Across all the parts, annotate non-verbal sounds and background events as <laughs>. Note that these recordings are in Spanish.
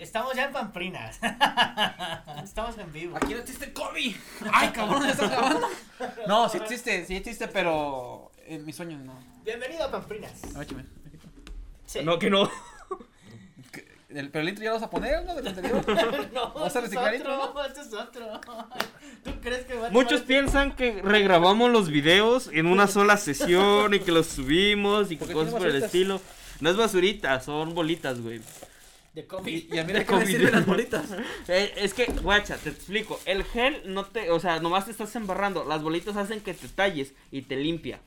Estamos ya en Pamplinas. <laughs> Estamos en vivo. Aquí no existe COVID. Ay, cabrón, ¿ya estás grabando? <laughs> No, sí existe, sí existe, pero en mis sueños no. Bienvenido a Pamplinas. A ver, chime. Sí. No, que no. El, pero el intro ya lo vas a poner, ¿no? De contenido. <laughs> no, ¿Vas a reciclar es intro, otro, este es otro. ¿Tú crees que va a Muchos piensan que regrabamos los videos en una sola sesión y que los subimos y ¿Por qué cosas por el estilo. No es basurita, son bolitas, güey. De COVID? Y, y a mí De de me COVID. sirven las <laughs> bolitas. Eh, es que, guacha, te explico. El gel no te, o sea, nomás te estás embarrando. Las bolitas hacen que te talles y te limpia.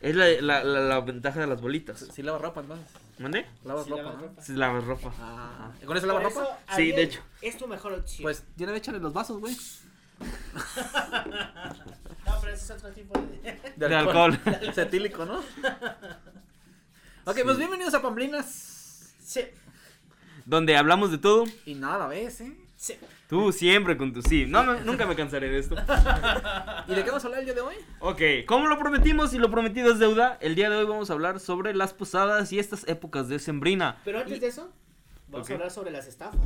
Es la, la, la, la ventaja de las bolitas. Sí, lava ropa, entonces. ¿Mande? Lavas Sí, ropa, lavas ¿no? ropa. Si lavas ropa. Ah, ¿y ¿con eso Por lava eso, ropa? Sí, de hecho. Es tu mejor opción. Pues, tiene échale los vasos, güey. <laughs> No, pero ese es otro tipo de. De alcohol. <laughs> Cetílico, ¿no? Ok, pues bienvenidos a Pamblinas. Sí, Donde hablamos de todo. Y nada a la vez, ¿eh? sí. Tú siempre con tu sí. No, me- nunca me cansaré de esto. <laughs> ¿Y de qué vamos a hablar el día de hoy? Ok, como lo prometimos y lo prometido es deuda, el día de hoy vamos a hablar sobre las posadas y estas épocas de sembrina. Pero antes de eso, vamos a hablar sobre las estafas.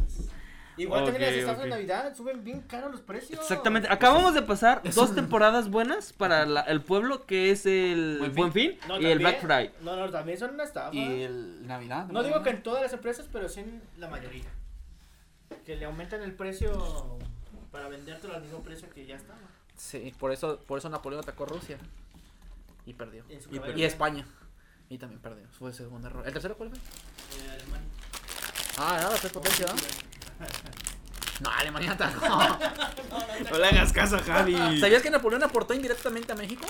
Igual también Ok, las estafas de Navidad suben bien caros los precios. Exactamente, acabamos de pasar dos temporadas buenas para la- el pueblo, que es el Buen Buen Fin, No, y el también- Black Friday. No, no, también son una estafa. Y el Navidad. No digo que en todas las empresas, pero sí en la mayoría. Que le aumentan el precio para vendértelo al mismo precio que ya estaba. Sí, por eso, por eso Napoleón atacó a Rusia. Y perdió. Y, y España. Y también perdió. Fue el segundo error. ¿El tercero cuál fue? Eh, Alemania. Ah, nada, tres potencia, ¿no? No, Alemania atacó. <laughs> No le hagas caso a Javi. ¿Sabías que Napoleón aportó indirectamente a México?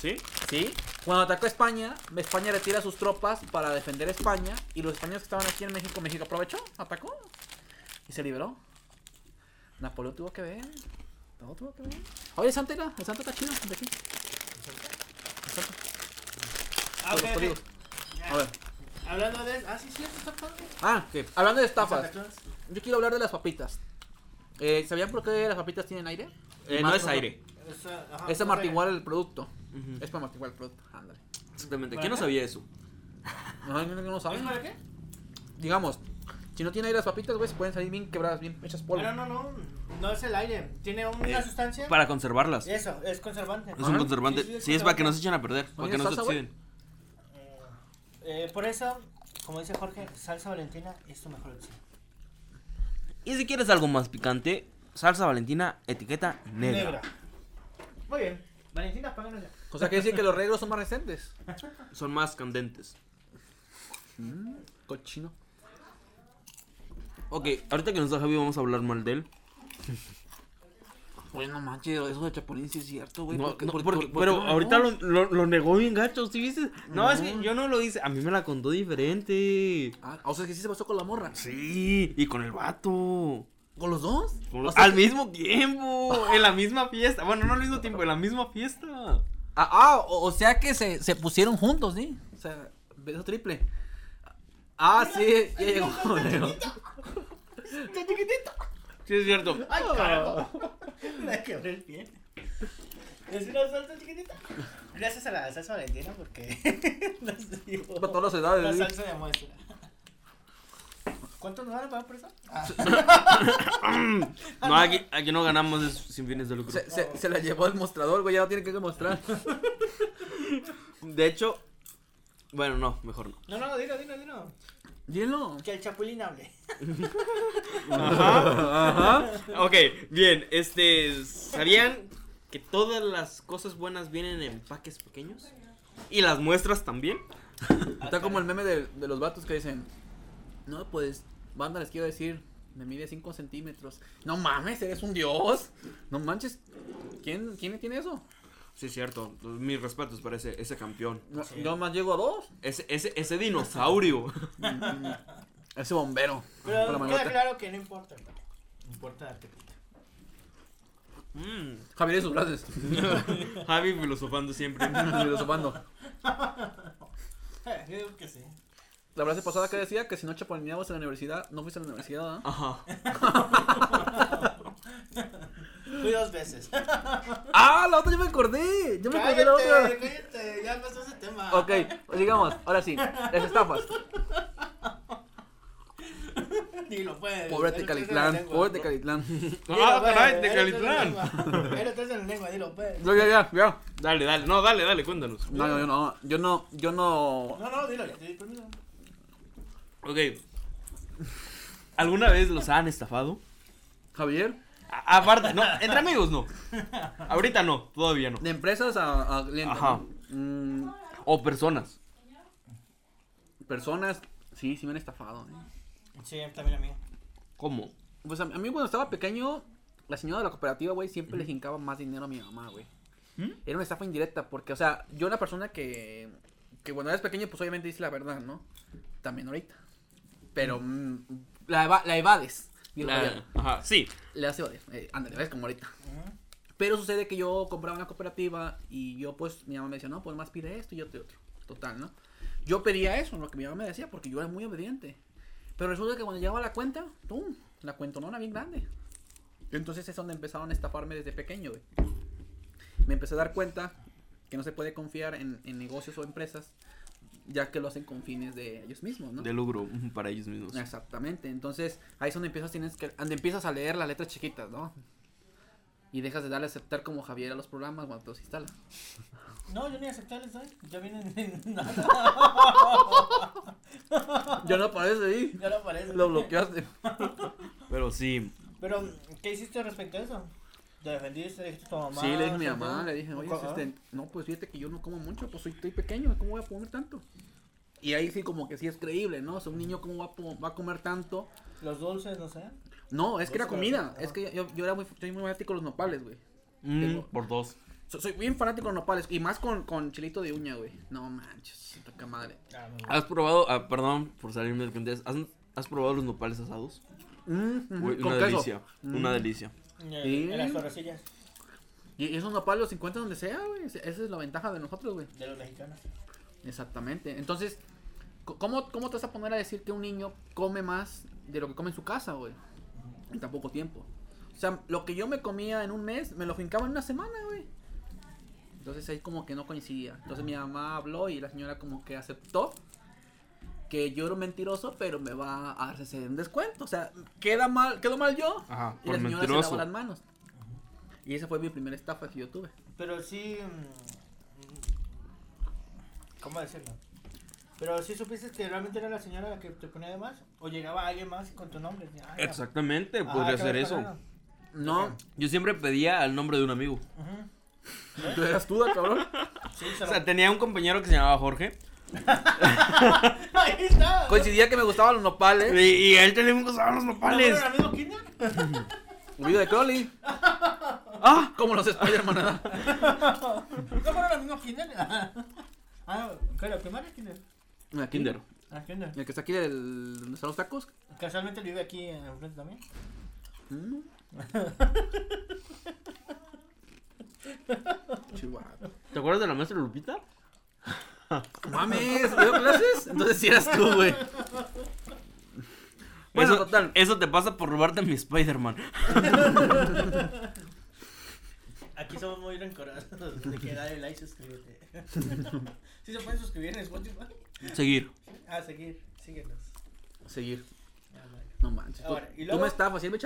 ¿Sí? Sí. Cuando atacó a España, España retira sus tropas para defender España. Y los españoles que estaban aquí en México, México aprovechó, atacó. Y se liberó. Napoleón tuvo que ver. Todo tuvo que ver. Oye, el Santa era, el Santa está chido, de aquí. El Santa. Ah, Los ok, ok. códigos. A ver. Hablando de. Ah, sí, cierto, está padre. Ah, que hablando de estafas, yo quiero hablar de las papitas. Eh, ¿Sabían por qué las papitas tienen aire? Eh, no es aire. Es sé. amortiguar el producto. Ujú. Es para amortiguar el producto. Ándale. Exactamente. ¿Para ¿Quién no sabía eso? No, no, no, no ¿Es saben. para qué? Digamos, si no tiene aire las papitas, güey, se pueden salir bien quebradas, bien hechas polvo. No, no, no. No es el aire. Tiene una Eh, sustancia. Para conservarlas. Es Eso, es conservante. un conservante. Sí, sí, es Sí, es para que no se echen a perder, para Oye, que no se salsa, güey. oxiden. Eh, por eso, como dice Jorge, salsa valentina es tu mejor opción. Y si quieres algo más picante, salsa valentina, etiqueta negra. Muy bien. Valentina, páganos ya. O sea, quiere decir que los reglos son más recentes. <laughs> Son más candentes. Cochino. Ok, ahorita que nos da Javi vamos a hablar mal de él. <laughs> Güey, no manches, eso de Chapulín sí es cierto, güey. No, ¿por qué- no, por- porque- por- por pero qué no? ahorita lo, lo, lo negó bien gacho, ¿sí viste? No, No. es que yo no lo hice, a mí me la contó diferente. Ah, o sea, que sí se pasó con la morra. Sí, y con el vato. ¿Con los dos? Con O los- sea al que- mismo tiempo, en la misma fiesta. Bueno, no al mismo tiempo, en la misma fiesta. Ah, ah, o, o sea que se, se pusieron juntos, ¿sí? O sea, beso triple. Ah, sí, ya llegó. <laughs> ¡Está chiquitito! Sí, es cierto. ¡Ay, carajo! <laughs> Me quebré el pie. Es una salsa chiquitita. Gracias a la salsa valentina porque <laughs> nos dio Para todas las edades, la ¿sí? salsa de muestra. ¿Cuánto nos van a pagar por eso? Ah, <laughs> No, aquí, aquí no ganamos es sin fines de lucro. Se, se, se la llevó el mostrador, güey, ya no tiene que demostrar. De hecho, bueno, no, mejor no. no, no, dilo, dilo, dilo. Dilo. Que el chapulín hable. Ajá. Ok, bien, este, ¿sabían que todas las cosas buenas vienen en paques pequeños? ¿Y las muestras también? Está como el meme de, de los vatos que dicen, no, pues, banda, les quiero decir, me mide 5 centímetros. No mames, eres un dios. No manches. ¿Quién, quién tiene eso? Sí, cierto. Mis respetos para ese, ese campeón. No, Sí. Yo más llego a dos. Ese, ese, ese dinosaurio. <laughs> Ese bombero. Pero queda manota. claro que no importa. No importa darte cuenta. Mm. Javier y sus frases. <laughs> Javi filosofando siempre. <laughs> Filosofando. Eh, yo digo que sí. La frase pasada que decía que si no chapulineabas en la universidad, no fuiste a la universidad, ¿ah? Ajá. Fui dos veces. ¡Ah! La otra yo me acordé. Yo me acordé de la otra. cállate, cállate. Ya pasó ese Ok, pues digamos, ahora sí, las estafas. Dilo, pues. Pobre Ahí lo en la Tecalitlán, lengua. pobre Tecalitlán. Ah, caray, Tecalitlán. en la lengua, dilo, pues. Ya, ya, ya, ya. Dale, dale. No, dale, dale, cuéntanos. No, no, yo no, yo no, yo no. No, no, dilo, ya te di permiso. Ok. ¿Alguna vez los han estafado? Javier, A- aparte, no, entre amigos no. Ahorita no, todavía no. de empresas a, a clientes. Ajá. ¿no? Mm, O personas. personas, sí, sí me han estafado. ¿eh? Sí, también a mí. ¿Cómo? Pues a, a mí cuando estaba pequeño, la señora de la cooperativa, güey, siempre le jincaba más dinero a mi mamá, güey. ¿Mm? Era una estafa indirecta, porque, o sea, yo una persona que, que cuando eres pequeño, pues obviamente dice la verdad, ¿no? También ahorita. Pero mm, la, eva- la evades. Javier. ajá, sí. Le hace evadir. Eh, ándale, ves como ahorita. Pero sucede que yo compraba una cooperativa y yo, pues, mi mamá me decía, no, pues más pide esto y otro y otro. Total, ¿no? Yo pedía eso, lo que mi mamá me decía, porque yo era muy obediente. Pero resulta que cuando llegaba la cuenta, ¡pum! La cuentonona bien grande. Entonces es donde empezaron a estafarme desde pequeño, güey. Me empecé a dar cuenta que no se puede confiar en, en negocios o empresas, ya que lo hacen con fines de ellos mismos, ¿no? De logro ujú, para ellos mismos. Exactamente. Entonces, ahí es donde empiezas, tienes que, donde empiezas a leer las letras chiquitas, ¿no? Y dejas de darle a aceptar como Javier a los programas cuando te los instala. No, yo ni aceptarles, ¿sabes? Ya vienen. <laughs> Ya no aparece ahí. ya no aparece. Lo bloqueaste. Pero sí. Pero, ¿qué hiciste respecto a eso? ¿Te defendiste? ¿Le dijiste a tu mamá? Sí, le dije a mi ¿Se mamá, le dije, oye, ¿Cómo? este, no, pues fíjate que yo no como mucho, pues soy, estoy pequeño, ¿cómo voy a comer tanto? Y ahí sí como que sí es creíble, ¿no? O sea, un niño cómo va a, po- va a comer tanto. Los dulces, no sé. No, es que era comida. Es que yo, yo era muy, soy muy fanático de los nopales, güey. Mm, Tengo- por dos. So- soy bien fanático de los nopales. Y más con, con chilito de uña, güey. No manches, toca madre. Ah, no. ¿Has probado, ah, perdón por salirme del contexto, ¿has, has probado los nopales asados? Mm, ujú, Uy, con una queso. delicia, Mm. una delicia. Sí. En las torrecillas Y esos nopales los encuentras donde sea, güey. Esa es la ventaja de nosotros, güey. de los mexicanos. Exactamente. Entonces, ¿cómo, ¿cómo te vas a poner a decir que un niño come más de lo que come en su casa, güey? En tan poco tiempo. O sea, lo que yo me comía en un mes, me lo fincaba en una semana, güey. Entonces ahí como que no coincidía. Entonces mi mamá habló y la señora como que aceptó que yo era un mentiroso, pero me va a darse un descuento. O sea, queda mal, quedó mal yo. Ajá, y por la señora se mentiroso. lavó las manos. Y esa fue mi primera estafa que yo tuve. Pero sí. mm, ¿Cómo decirlo? Pero sí supiste que realmente era la señora la que te ponía de más. O llegaba alguien más con tu nombre. "Ah, ya". Exactamente, Ah, podría ¿qué ser eso. No, Yo siempre pedía el nombre de un amigo. Ujú. tú eras tú, cabrón. Sí, se O lo- sea, tenía un compañero que se llamaba Jorge. Ahí está. Coincidía que me gustaban los nopales. Y, y a él también me gustaban los ¿No nopales. al mismo kinder? Un video de Crowley. ¡Ah! Como los Spider-Man. ¿No fueron al mismo kinder? ah, ¿qué era? ¿Primaria o kinder? Aquí. Kinder. Ah, kinder. El que está aquí del, donde están los tacos. Casualmente vive aquí enfrente también. Mm. Chihuahua. ¿Te acuerdas de la maestra Lupita? Mames, ¿dio clases? Entonces sí eras tú, güey. Bueno, eso, total. eso te pasa por robarte mi Spider-Man. Aquí somos muy rencorosos de que dale like, suscríbete. ¿Sí se pueden suscribir en Spotify? Seguir. Ah, seguir, síguenos. Seguir. Ah, vale. No manches. ¿Tú, Ahora, ¿y tú luego? me estafas, ¿sí me.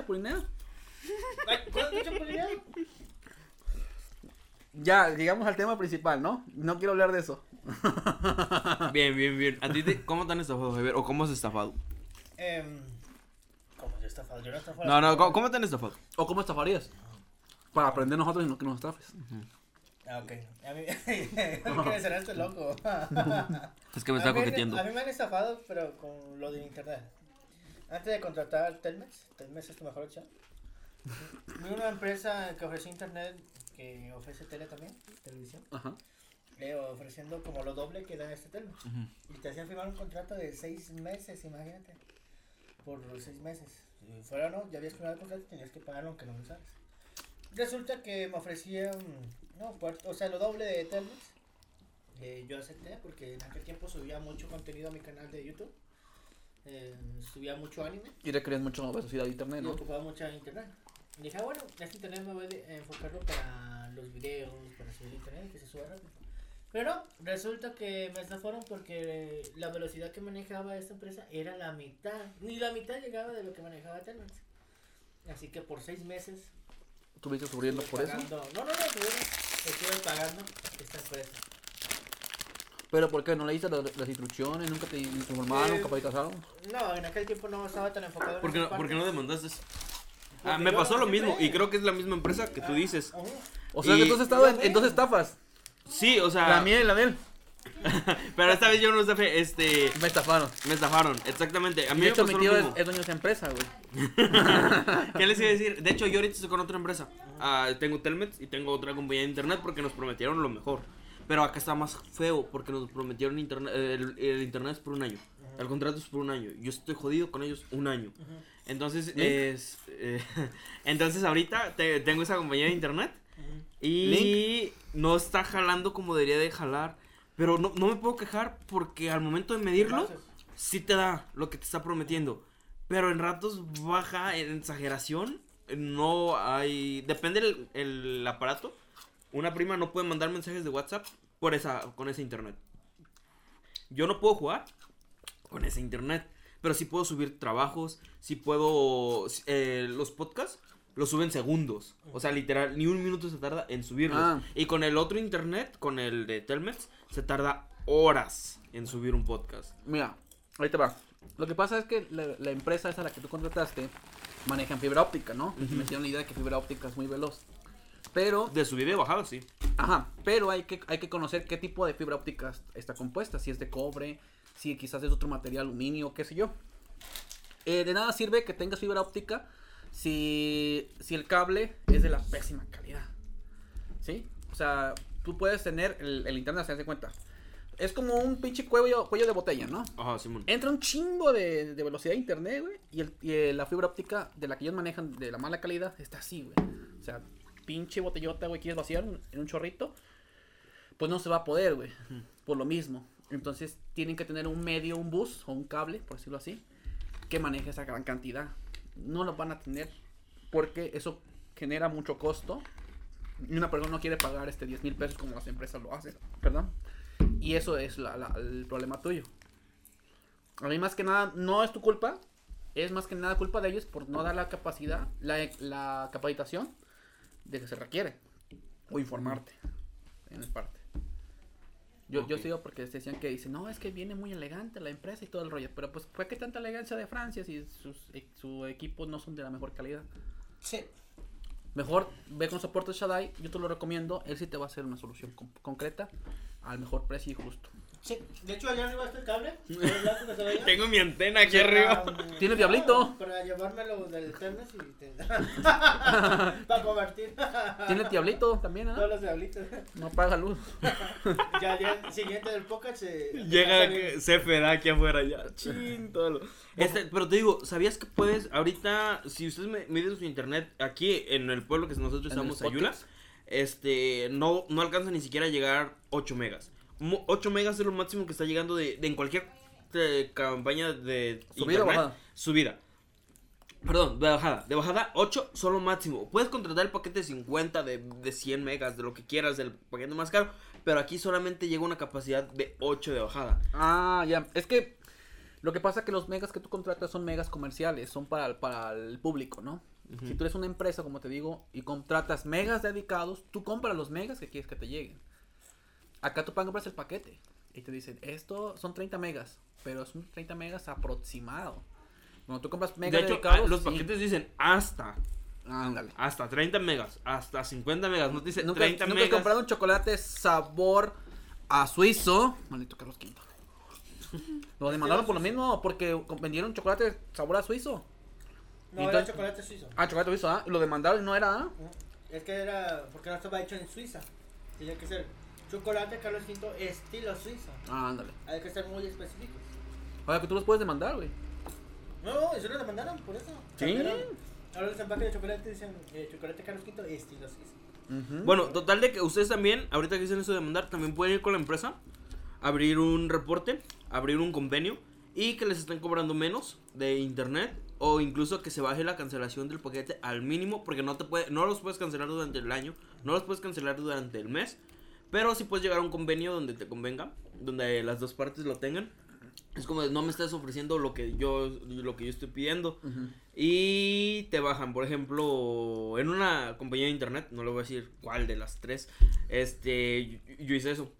Ya, llegamos al tema principal, ¿no? No quiero hablar de eso. <laughs> Bien, bien, bien. ¿A ti te- cómo te han estafado, Javier? ¿O cómo has estafado? Em, ¿Cómo yo estafado? Yo no estafado. No, no, ¿cómo, cómo te han estafado? ¿O cómo estafarías? Para aprender nosotros y no que nos estafes. Ah, ok. A mí. <laughs> que me cerraste loco. <laughs> Es que me A está mí- coqueteando. A mí me han estafado, pero con lo de internet. Antes de contratar Telmex, Telmex es tu mejor opción. Vi una empresa que ofrecía internet, que ofrece tele también, televisión, Ajá. Eh, ofreciendo como lo doble que da este. Ujú. Y te hacían firmar un contrato de seis meses, imagínate. Por seis meses. Si fuera no, ya habías firmado el contrato y tenías que pagarlo aunque no lo usaras. Resulta que me ofrecían, no, o sea, lo doble de Telmex. Eh, yo acepté porque en aquel tiempo subía mucho contenido a mi canal de YouTube. Eh, subía mucho anime Y requerías mucho velocidad de internet, y ¿no? ocupaba mucha internet. Y dije, ah, bueno, este internet me voy a enfocarlo para los videos, para subir internet, que se suba rápido. Pero resulta que me estafaron porque la velocidad que manejaba esta empresa era la mitad. Ni la mitad llegaba de lo que manejaba Telmex. Así que por seis meses. ¿Estuviste sufriendo por eso? No, no, no, estuve, estuve pagando esta empresa. ¿Pero por qué? ¿No leíste las, las instrucciones? ¿Nunca te informaron? Eh, ¿Capacitaron? No, en aquel tiempo no estaba tan enfocado en ¿Por qué no, por qué no parte. demandaste? Ah, me pasó lo mismo y creo que es la misma empresa que tú Ah, dices. ajá. O sea, y- que tú has estado en, en dos estafas. Sí, o sea, La y la él. <laughs> pero esta vez yo no estafé, este, Me estafaron. me estafaron, exactamente. A mí De me hecho, mi tío es, es dueño de esa empresa, güey. <laughs> ¿Qué les iba a decir? De hecho, yo ahorita estoy con otra empresa. Ah, tengo Telmex y tengo otra compañía de internet porque nos prometieron lo mejor. Pero acá está más feo porque nos prometieron internet. El, el internet es por un año. El contrato es por un año. Yo estoy jodido con ellos un año. Entonces, es, eh, <laughs> entonces ahorita te- tengo esa compañía de internet y no está jalando como debería de jalar. Pero no, no me puedo quejar porque al momento de medirlo, sí te da lo que te está prometiendo. Pero en ratos baja en exageración. No hay. Depende el, el aparato. Una prima no puede mandar mensajes de WhatsApp por esa, con ese internet. Yo no puedo jugar con ese internet. Pero sí puedo subir trabajos. Sí puedo. eh, los podcasts los suben segundos. O sea, literal, ni un minuto se tarda en subirlos. Ah. Y con el otro internet, con el de Telmex, se tarda horas en subir un podcast. Mira, ahí te va. Lo que pasa es que la, la empresa esa a la que tú contrataste maneja en fibra óptica, ¿no? Me hicieron la idea de que fibra óptica es muy veloz. Pero, De subida y bajada, sí. ajá, pero hay que, hay que conocer qué tipo de fibra óptica está compuesta. Si es de cobre, si quizás es otro material, aluminio, qué sé yo. Eh, de nada sirve que tengas fibra óptica si, si el cable es de la pésima calidad. ¿Sí? O sea, tú puedes tener el, el internet, se hace cuenta. Es como un pinche cuello, cuello de botella, ¿no? Ajá, Simón. Entra un chingo de, de velocidad de internet, güey. Y, el- y, la fibra óptica de la que ellos manejan de la mala calidad está así, güey. O sea, pinche botellota, güey, quieres vaciar en un chorrito. Pues no se va a poder, güey. Por lo mismo. Entonces tienen que tener un medio, un bus o un cable, por decirlo así, que maneje esa gran cantidad. No lo van a tener porque eso genera mucho costo. Y una persona no quiere pagar este 10 mil pesos como las empresas lo hacen. Y eso es la- la- el problema tuyo. A mí más que nada, no es tu culpa, es más que nada culpa de ellos por no dar la capacidad, la, la capacitación de que se requiere. O informarte, en el parte. Yo, yo sigo porque decían que dicen, no, es que viene muy elegante la empresa y todo el rollo. Pero pues, ¿fue que tanta elegancia de Francia si sus, e- su equipos no son de la mejor calidad? Sí. Mejor ve con soporte Shadai, yo te lo recomiendo, él sí te va a hacer una solución con- concreta al mejor precio y justo. Sí. De hecho, allá arriba está el cable. <laughs> el. Tengo mi antena aquí arriba. um, ¿Tiene diablito? no, <laughs> Para llevármelo del Ternes y te... <laughs> para convertir. Tiene el diablito también, ¿ah? Todos los diablitos. No paga luz. Ya, ya, siguiente del podcast se. Llega se- que se da aquí afuera ya. Chin, todo lo- Este, pero te digo, ¿sabías que puedes ahorita, si ustedes me- miden su internet aquí en el pueblo que nosotros estamos, Ayula, este, no, no alcanza ni siquiera a llegar 8 megas. Mo- 8 megas es lo máximo que está llegando de, de en cualquier eh, campaña de ¿Subida o bajada? Subida. Perdón, de bajada. De bajada, 8 solo máximo. Puedes contratar el paquete de 50, de, de 100 megas, de lo que quieras, del paquete más caro. Pero aquí solamente llega una capacidad de 8 de bajada. Ah, ya. Es que lo que pasa es que los megas que tú contratas son megas comerciales, son para, el- para el público, ¿no? Si tú eres una empresa, como te digo, y contratas megas dedicados, tú compras los megas que quieres que te lleguen. Acá tú compras el paquete y te dicen, esto son 30 megas, pero son 30 megas aproximado. Cuando tú compras megas de hecho, dedicados, ah, los sí. paquetes dicen hasta. Ándale. Hasta 30 megas. Hasta 50 megas. No te dice ¿Nunca, 30 nunca has megas. comprado un chocolate sabor a suizo? Maldito Carlos V. Lo demandaron por lo mismo, porque vendieron chocolate sabor a suizo. No, Entonces- era chocolate suizo. Ah, chocolate suizo, ¿ah? Lo demandaron y no era, ¿ah? Es que era. Porque no estaba hecho en Suiza. Tenía que ser chocolate Carlos V estilo suizo. Ah, ándale. Hay que ser muy específicos. Oye, que tú los puedes demandar, güey. No, eso lo demandaron por eso. ¿Sí? Ahora los empaques de chocolate dicen eh, chocolate Carlos V estilo suizo. Bueno, total de que ustedes también, ahorita que dicen eso de mandar, también pueden ir con la empresa, abrir un reporte, abrir un convenio y que les estén cobrando menos de internet o incluso que se baje la cancelación del paquete al mínimo porque no te puede, no los puedes cancelar durante el año, no los puedes cancelar durante el mes, Pero si puedes llegar a un convenio donde te convenga, donde las dos partes lo tengan. Es como no me estás ofreciendo lo que yo lo que yo estoy pidiendo y te bajan, por ejemplo, en una compañía de internet, no le voy a decir cuál de las tres, este, yo, yo hice eso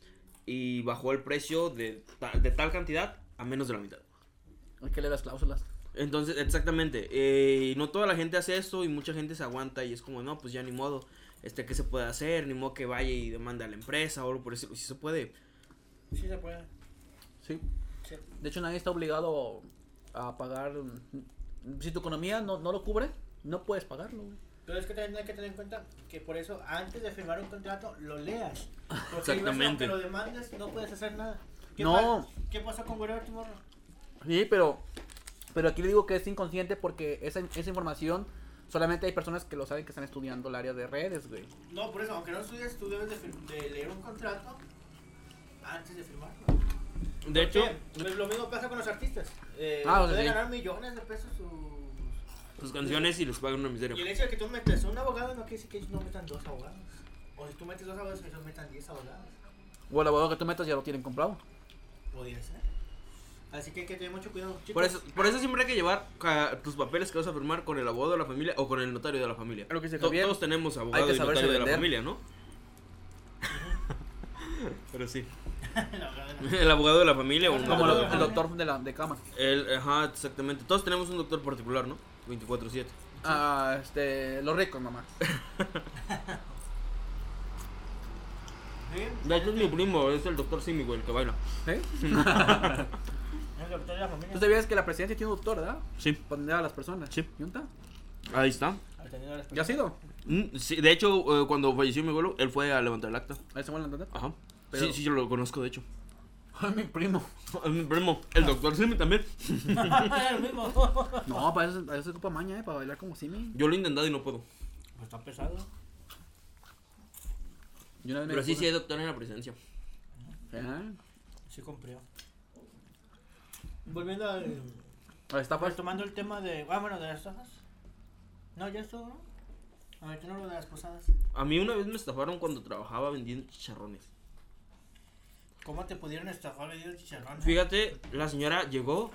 y bajó el precio de, de tal cantidad a menos de la mitad. Hay que leer las cláusulas. Entonces, exactamente, eh, no toda la gente hace esto y mucha gente se aguanta y es como, no, pues ya ni modo, este, ¿qué se puede hacer? Ni modo que vaya y demande a la empresa o algo por eso, si se puede. Sí se puede. Sí. Sí. De hecho, nadie está obligado a pagar. Si tu economía no, no lo cubre, no puedes pagarlo. güey. Pero es que también hay que tener en cuenta que por eso antes de firmar un contrato lo leas. Porque Exactamente. Aunque lo demandes, no puedes hacer nada. ¿Qué No. ¿Qué pasó con Wherever Tomorrow? Sí, pero, pero aquí le digo que es inconsciente porque esa, esa información solamente hay personas que lo saben que están estudiando el área de redes, güey. No, por eso, aunque no estudies, tú debes de, leer un contrato antes de firmarlo. De hecho, pues, lo mismo pasa con los artistas. Eh, Ah, o sea, pueden sí. ganar millones de pesos sus... sus canciones y les pagan una Y el miseria. hecho de que tú metes un abogado no quiere decir que ellos no metan dos abogados. O si tú metes dos abogados, ellos metan diez abogados. O el abogado que tú metas ya lo tienen comprado. Podría ser. Así que hay que tener mucho cuidado. Chicos, Por eso, por eso siempre hay que llevar tus papeles que vas a firmar con el abogado de la familia o con el notario de la familia. Lo que dice To- Javier, Todos tenemos abogado que y saberse notario de la familia, ¿no? <laughs> Pero sí. <laughs> El abogado de la familia o un Como el la doctor de la de cama. El, ajá, exactamente. Todos tenemos un doctor particular, ¿no? 24-7. Ah, este, los ricos, mamá. Sí, <laughs> De hecho, es mi primo, es el doctor Simi, güey, el que baila. ¿Sí? Es doctor de la familia. ¿Tú sabías que la presidencia tiene un doctor, verdad? Sí. Para atender a las personas. Sí. ¿Y dónde está? Ahí está. A ¿Ya ha sido? Mm, sí, de hecho, eh, cuando falleció mi abuelo, él fue a levantar el acta. Ahí se van a entender. Ajá. Pero- Sí, sí, yo lo conozco, de hecho. Ay, mi primo. Es mi primo, el doctor Simi también. <laughs> el mismo. <laughs> No, para eso, para eso se ocupa maña, eh, para bailar como Simi. Yo lo he intentado y no puedo. Pues está pesado. Yo una vez me Pero sí, sí hay doctor en la presencia. Ajá. Sí compré. Volviendo al... Está, pues. Retomando el tema de... Ah, bueno, de las hojas. No, ya estuvo, ¿no? A ver, ¿qué no lo de las posadas? A mí una vez me estafaron cuando trabajaba vendiendo chicharrones. ¿Cómo te pudieron estafar vendiendo chicharrón? Fíjate, la señora llegó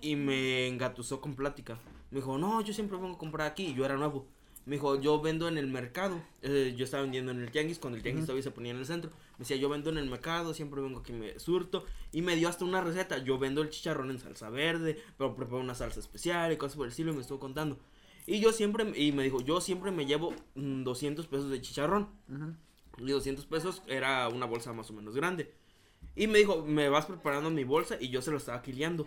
y me engatusó con plática. Me dijo, no, yo siempre vengo a comprar aquí. Y yo era nuevo. Me dijo, yo vendo en el mercado. Eh, yo estaba vendiendo en el tianguis cuando el tianguis todavía se ponía en el centro. Me decía, yo vendo en el mercado, siempre vengo aquí me surto. Y me dio hasta una receta. Yo vendo el chicharrón en salsa verde, pero preparo una salsa especial y cosas por el estilo. Y me estuvo contando. Y yo siempre, y me dijo, yo siempre me llevo mm, 200 pesos de chicharrón. Y 200 pesos era una bolsa más o menos grande. Y me dijo, me vas preparando mi bolsa y yo se lo estaba quiliando.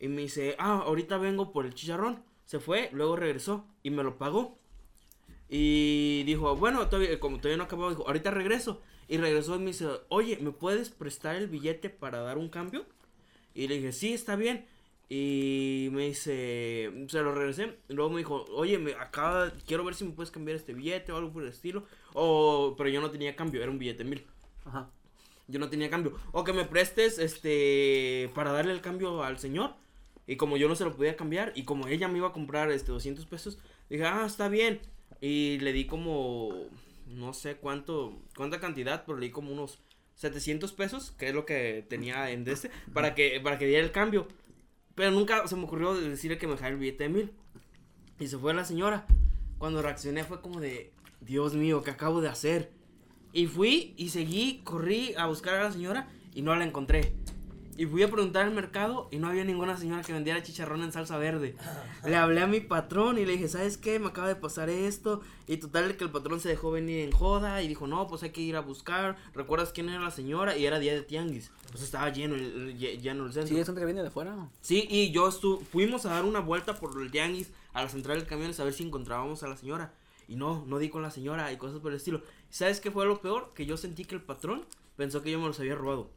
Y me dice, ah, ahorita vengo por el chicharrón. Se fue, luego regresó y me lo pagó. Y dijo, bueno, todavía, como todavía no acabó, dijo, ahorita regreso. Y regresó y me dice, oye, ¿me puedes prestar el billete para dar un cambio? Y le dije, sí, está bien. Y me dice, se lo regresé. Y luego me dijo, oye, me acaba, quiero ver si me puedes cambiar este billete o algo por el estilo. O, pero yo no tenía cambio, era un billete mil. Ajá. Yo no tenía cambio. O que me prestes, este, para darle el cambio al señor. Y como yo no se lo podía cambiar, y como ella me iba a comprar, este, 200 pesos, dije, ah, está bien. Y le di como, no sé cuánto, cuánta cantidad, pero le di como unos 700 pesos, que es lo que tenía en este, para que, para que diera el cambio. Pero nunca se me ocurrió decirle que me dejara el billete de mil. Y se fue la señora. Cuando reaccioné fue como de, Dios mío, ¿qué acabo de hacer? Y fui y seguí, corrí a buscar a la señora y no la encontré. Y fui a preguntar al mercado y no había ninguna señora que vendiera chicharrón en salsa verde. Le hablé a mi patrón y le dije, ¿sabes qué? Me acaba de pasar esto. Y total que el patrón se dejó venir en joda y dijo, no, pues hay que ir a buscar. ¿Recuerdas quién era la señora? Y era día de tianguis. Pues estaba lleno el, lle- lleno el centro. Sí, es que viene de fuera. Sí, y yo estu fuimos a dar una vuelta por el tianguis a la central de camiones a ver si encontrábamos a la señora. Y no, no di con la señora y cosas por el estilo. ¿Sabes qué fue lo peor? Que yo sentí que el patrón pensó que yo me los había robado.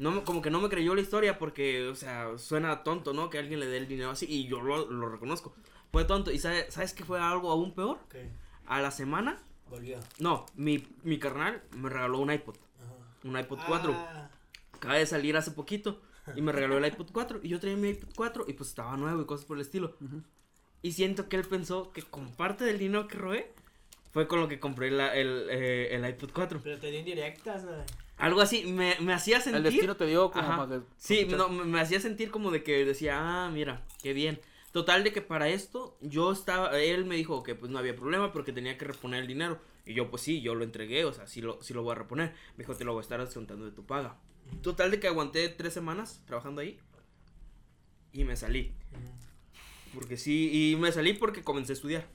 No, me- como que no me creyó la historia porque, o sea, suena tonto, ¿no? Que alguien le dé el dinero así y yo lo, lo reconozco. Fue tonto. ¿Y sabe- sabes qué fue algo aún peor? ¿Qué? A la semana, Volvió. no, mi, mi carnal me regaló un iPod. Ajá. Un iPod 4 Ah, acaba de salir hace poquito y me regaló el iPod 4 y yo traía mi iPod 4 y pues estaba nuevo y cosas por el estilo. Y siento que él pensó que con parte del dinero que robé Fue con lo que compré la- el, eh, el iPod 4. Pero te di indirectas, güey. Algo así, me, me hacía sentir. El destino te dio como Ajá. para que- Sí, no, me, me hacía sentir como de que decía, ah, mira, qué bien. Total de que para esto yo estaba, él me dijo que pues no había problema porque tenía que reponer el dinero. Y yo pues sí, yo lo entregué, o sea, sí lo, sí lo voy a reponer. Me dijo, te lo voy a estar descontando de tu paga. Total de que aguanté tres semanas trabajando ahí y me salí. Porque sí, y me salí porque comencé a estudiar.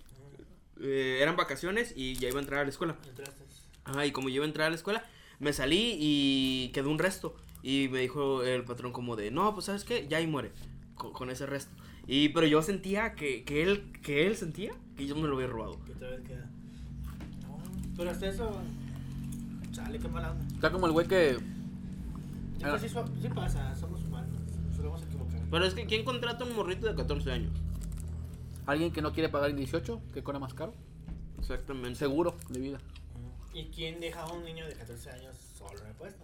Eh, eran vacaciones y ya iba a entrar a la escuela. Entraste. Ajá, y como yo iba a entrar a la escuela, me salí y quedó un resto. Y me dijo el patrón como de, no, pues sabes qué, ya ahí muere con, con ese resto. Y pero yo sentía que, que él que él sentía que yo me lo había robado. Otra vez queda. No, pero hasta eso. Chale, qué mala onda. Está como el güey que. Sí, Ah. pues sí, sí pasa, somos humanos. Nos equivocar. Pero es que ¿quién contrata un morrito de 14 años? Alguien que no quiere pagar en 18, que cobra más caro. Exactamente. Seguro de vida. ¿Y quién deja a un niño de 14 años solo en el puesto?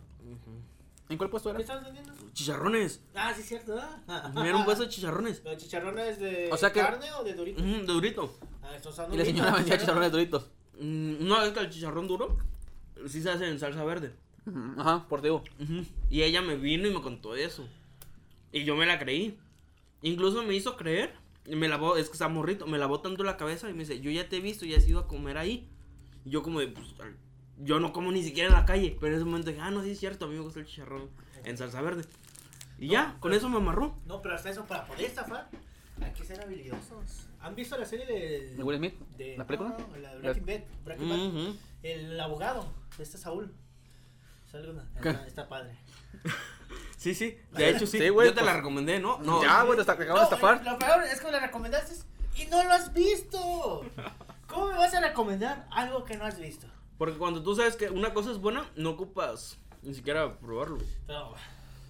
¿En cuál puesto ¿Qué era? estabas vendiendo? Chicharrones. Ah, sí, cierto, ¿verdad? Me dieron un puesto de chicharrones. ¿Los chicharrones de O sea que- carne o de doritos? Ujú, de durito. Ah, estos son Y la señora vendía <laughs> chicharrones doritos. Mm, no, es que el chicharrón duro sí se hace en salsa verde. Ajá, por digo. Ujú. Y ella me vino y me contó eso. Y yo me la creí. Incluso me hizo creer. y Me lavó, es que está morrito, me lavó tanto la cabeza y me dice, yo ya te he visto, ya has ido a comer ahí. Y yo como de, pues, yo no como ni siquiera en la calle. Pero en ese momento dije, ah, no, sí es cierto, a mí me gusta el chicharrón en salsa verde. Y ya, con eso me amarró. No, pero hasta eso, para poder estafar, hay que ser habilidosos. ¿Han visto la serie de. ¿De Will Smith? de- ¿La película? No, la de Breaking Bad. Breaking Bad. El abogado este Saúl. Una- ¿Qué? Está, está padre. <laughs> Sí, sí, de <laughs> hecho sí. Yo te la pues- recomendé, ¿no? No, Ya, güey, te acaban de estafar. Lo peor es que me la recomendaste y no lo has visto. <laughs> ¿Cómo me vas a recomendar algo que no has visto? Porque cuando tú sabes que una cosa es buena, no ocupas ni siquiera probarlo.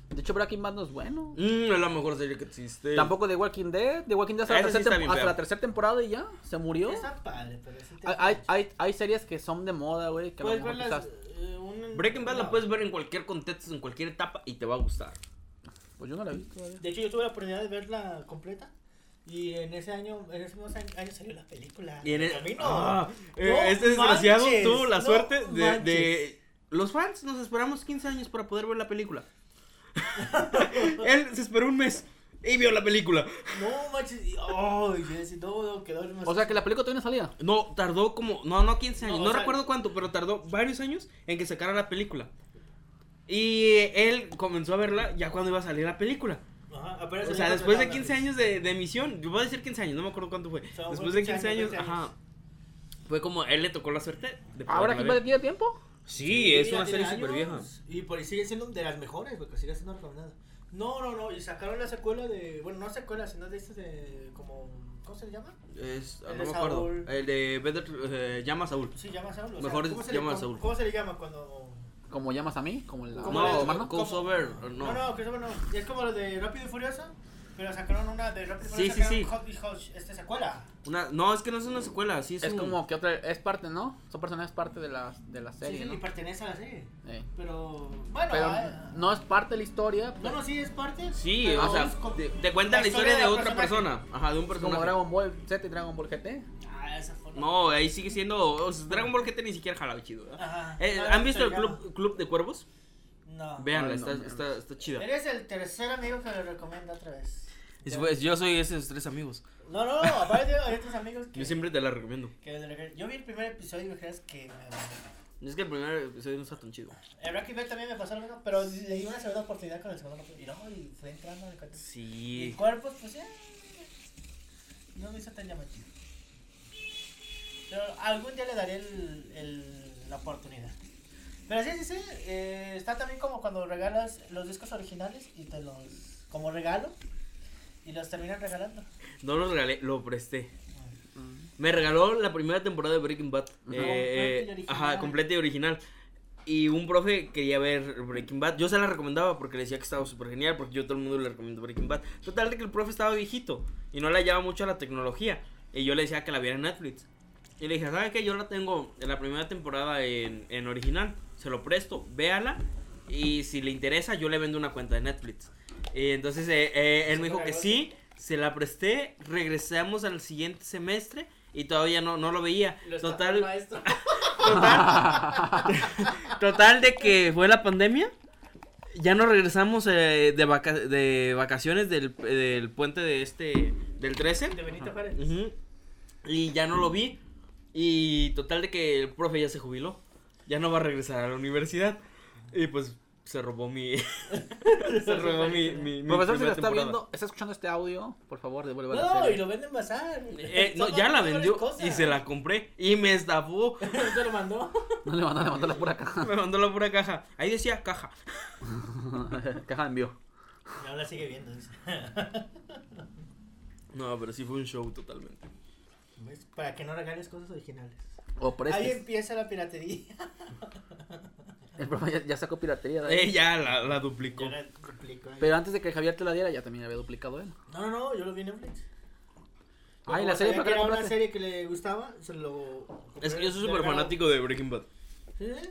De hecho, Breaking Bad no es bueno. Mm, es la mejor serie que existe. Tampoco de Walking Dead. De Walking Dead hasta, la sí tercera, está tem- bien hasta fea. la tercera temporada y ya. Se murió. está padre, pero sí te Hay, hay, hay, hay series que son de moda, güey. Que a lo Puedes mejor ver las. quizás- eh, un- Breaking Bad no. la puedes ver en cualquier contexto, en cualquier etapa y te va a gustar. Pues yo no la vi todavía. De hecho, yo tuve la oportunidad de verla completa. Y en ese año, en ese mismo año salió la película. Y en el- Camino. Ah, eh, No este desgraciado manches, tuvo la no suerte de, de- Los fans nos esperamos 15 años para poder ver la película. <laughs> Él se esperó un mes y vio la película. No manches. y- Ay, yo decía, no, no, quedó hermoso. O sea que la película todavía no salía. No, tardó como... No, no 15 años. No, No, o sea- recuerdo cuánto, pero tardó varios años en que sacara la película. Y él comenzó a verla ya cuando iba a salir la película. Ajá, apenas O sea, después de estaba 15 años de, de emisión, yo voy a decir 15 años, no me acuerdo cuánto fue. sea, Después de 15 15 años, años, 20 ajá. Fue como él le tocó la suerte de Ahora que tiene tiempo. Sí, es una serie súper vieja. Y por ahí sigue siendo de las mejores, porque sigue siendo recomendada. No, no, no, y sacaron la secuela de. Bueno, no secuela, sino de este de. Como. ¿Cómo se le llama? Es, El no me acuerdo. Saúl. El de Better eh, llama a Saúl. Sí, llama Saúl. o Mejor ¿cómo es se le- llama a cómo- Saúl. ¿Cómo se le llama cuando.? Como llamas a mí, como la. ¿Cómo No, crossover, No, no. no, crossover no. Es como lo de Rápido y Furioso. Pero sacaron una de Rápido y Sí, Furioso. sí, sacaron sí. Hot y Hot, este secuela. Una, no, es que no es una secuela, sí es, Es un- como que otra. Es parte, ¿no? Son personajes parte de la, de la Sí, serie, sí, y ¿no? pertenece a la serie. Eh. Pero. Bueno, Pero ah, no es parte de la historia. No, no, sí, es parte. Sí, pero o sea, te, te cuentan la historia de del otra personaje. persona. Ajá, de un Como personaje. Dragon Ball Z y Dragon Ball GT. Ah, esa fue. No, ahí sigue siendo. o sea, Dragon Ball GT ni siquiera jalaba chido. ¿verdad? Ajá. Eh, ¿Han visto el club, club de Cuervos? No. Ay, no, está, no. está, está chida. Eres el tercer amigo que le recomienda otra vez. Es- pues, yo soy esos tres amigos. No, no, no, aparte hay otros amigos que. Yo siempre te la recomiendo. que le rec- yo vi el primer episodio y me creas que. me- Es que el primer episodio no está tan chido. El Breaking Bad también me pasó lo mismo, pero le di una segunda oportunidad con el segundo capítulo. Y no, y fue entrando en el cuento. Y Sí. cuerpos, pues ya. No me hizo tan llamativo. Pero algún día le daré el, el, la oportunidad. Pero sí, sí, sí. eh, está también como cuando regalas los discos originales y te los. como regalo. Y los terminan regalando. No lo regalé, lo presté. Me regaló la primera temporada de Breaking Bad. Ujú. Eh, Completa y eh, ajá, completa y original. Y un profe quería ver Breaking Bad. Yo se la recomendaba porque le decía que estaba súper genial. Porque yo todo el mundo le recomiendo Breaking Bad. Total de que el profe estaba viejito. Y no le hallaba mucho a la tecnología. Y yo le decía que la viera en Netflix. Y le dije, ¿sabe qué? Yo la tengo en la primera temporada en, en original. Se lo presto, véala. Y si le interesa, yo le vendo una cuenta de Netflix. Y entonces eh, eh, él me dijo que sí. Se la presté, regresamos al siguiente semestre y todavía no, no lo veía. Lo <laughs> Total, total de que fue la pandemia. Ya no regresamos eh, de, vaca- de vacaciones del, del puente de este, del 13. De Benito Juárez. Ujú. Y ya no lo vi. Y total de que el profe ya se jubiló. Ya no va a regresar a la universidad. Y pues se robó mi. <laughs> se robó mi. mi, mi Profesor, si lo está temporada. viendo, está escuchando este audio, por favor, devuelva la No, serie. y lo venden bazar. Eh, no, ya la vendió y se la compré. Y me estafó. <laughs> ¿Te lo mandó? <laughs> No le mandó, le mandó la pura caja. Me mandó la pura caja. Ahí decía caja. caja de envío. Y ahora sigue viendo. No, pero sí fue un show totalmente. ¿Ves? Para que no regales cosas originales. O por Ahí empieza la piratería. <laughs> El profe ya, ya sacó piratería ahí. Eh, ya la, la duplicó. Ya la duplico ahí. Pero antes de que Javier te la diera, ya también había duplicado él. No, no, no, yo lo vi en Netflix. Ay, Como la serie para que era una serie que le gustaba, se lo. Es que yo soy súper fanático de Breaking Bad.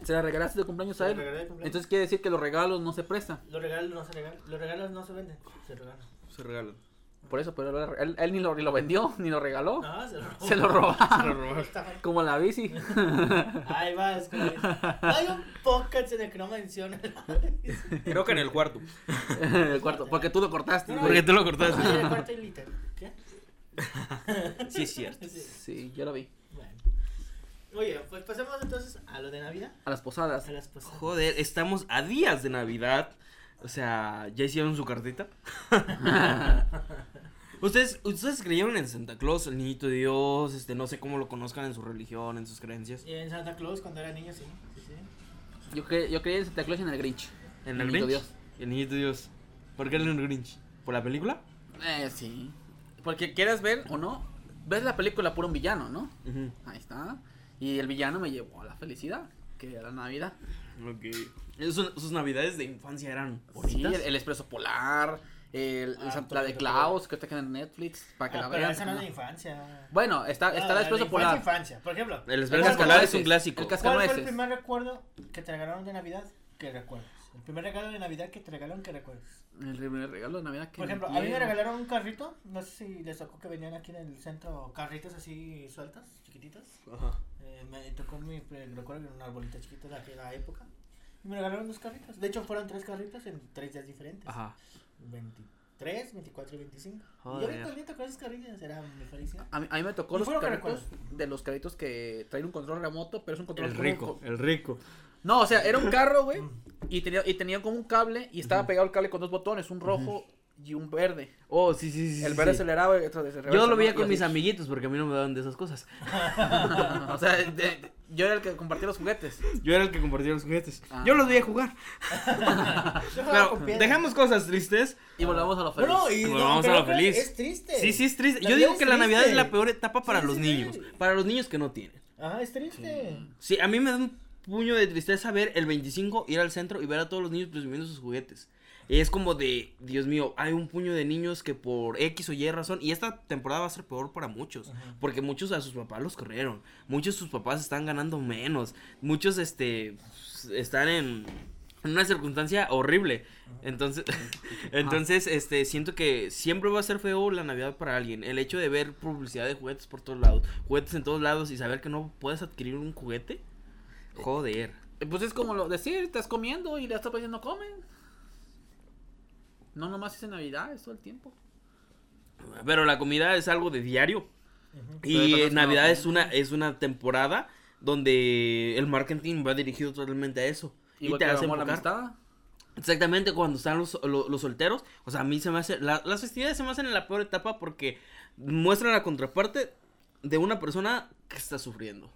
Se la regalaste de cumpleaños Se a él. regalé de cumpleaños. Entonces quiere decir que los regalos no se prestan. Los regalos no se regalan. Los regalos no se venden, se regalan. Se regalan. Por eso, pero él, él ni, lo, ni lo vendió, ni lo regaló. No, se lo robó. Se lo robaron. <laughs> Como la bici. <laughs> Ahí va, es como. Hay un podcast en el que no menciona. Creo que en el cuarto. el cuarto. Porque tú lo cortaste. No. Porque tú lo En el cortaste. cuarto y liter. ¿Qué? <laughs> Sí, es cierto. Sí. Sí, yo lo vi. Bueno. Oye, pues pasemos entonces a lo de Navidad. A las posadas. A las posadas. Joder, estamos a días de Navidad. O sea, ¿ya hicieron su cartita? <laughs> ¿Ustedes, ¿Ustedes creyeron en Santa Claus, el niñito Dios? Este, no sé cómo lo conozcan en su religión, en sus creencias. Y en Santa Claus cuando era niño, sí. sí, sí. Yo, cre yo creía en Santa Claus y en el Grinch. ¿En el Niñito Grinch? Dios. El niñito Dios. ¿Por qué el Grinch? ¿Por la película? Eh, sí. Porque quieras ver o no, ves la película por un villano, ¿no? Ahí está. Y el villano me llevó a la felicidad, que era Navidad. Ok. Sus, sus navidades de infancia eran Sí, bonitas. el, el Expreso Polar, el, el Ah, la de Klaus, que está aquí en Netflix, para que Ah, la pero vean. esa no es de infancia. Bueno, está, está el de Expreso Polar. infancia. Por ejemplo, El El Expreso Polar es un clásico. el ¿cuál fue el primer recuerdo que te regalaron de Navidad que recuerdas? El primer regalo de Navidad que te regalaron que recuerdas. El primer regalo de Navidad que Por ejemplo, a mí me regalaron un carrito. No sé si les tocó que venían aquí en el centro carritos así sueltas, chiquititos. Ajá. Eh, me tocó mi recuerdo que era una arbolita chiquita de aquella época. Y me regalaron dos carritos. De hecho, fueron tres carritos en tres días diferentes. Ajá. 23, 24 y 25. Y yo Joder. bien contento con esos carritos. Era mi felicidad. A mí, a mí me tocó ¿Y los carritos de los carritos que traen un control remoto, pero es un control El como- rico, el rico. No, o sea, era un carro, güey, y tenía, y tenía como un cable, y estaba pegado el cable con dos botones, un rojo y un verde. Oh, sí, sí, sí. el verde sí. aceleraba y otro de Yo lo veía con mis amiguitos porque a mí no me daban de esas cosas. <laughs> o sea, de- de- yo era el que compartía los juguetes. Yo era el que compartía los juguetes. Ah. Yo los veía jugar. <laughs> Piedras. dejamos cosas tristes. Y volvamos a lo feliz. no, y no, a pero lo feliz. Es triste. Sí, sí, es triste. La Yo digo que la Navidad es la peor etapa para Sí, los sí, niños. sí. Para los niños que no tienen. Ajá, es triste. Sí, a mí me da un puño de tristeza ver el 25 ir al centro y ver a todos los niños presumiendo sus juguetes. Y es como de, Dios mío, hay un puño de niños que por X o Y razón, y esta temporada va a ser peor para muchos, Ajá. porque muchos a sus papás los corrieron, muchos sus papás están ganando menos, muchos este están en una circunstancia horrible. Entonces, <laughs> entonces, este, siento que siempre va a ser feo la Navidad para alguien. El hecho de ver publicidad de juguetes por todos lados, juguetes en todos lados y saber que no puedes adquirir un juguete. Joder. Eh, Pues es como lo decir, estás comiendo y le estás pidiendo no comen. No nomás es en Navidad, es todo el tiempo. Pero la comida es algo de diario. Y eh, Navidad no es una, es una temporada donde el marketing va dirigido totalmente a eso. Igual y te hace la amistad. Exactamente, cuando están los, lo- los solteros. O sea, a mí se me hace. la- las festividades se me hacen en la peor etapa porque muestran la contraparte de una persona que está sufriendo.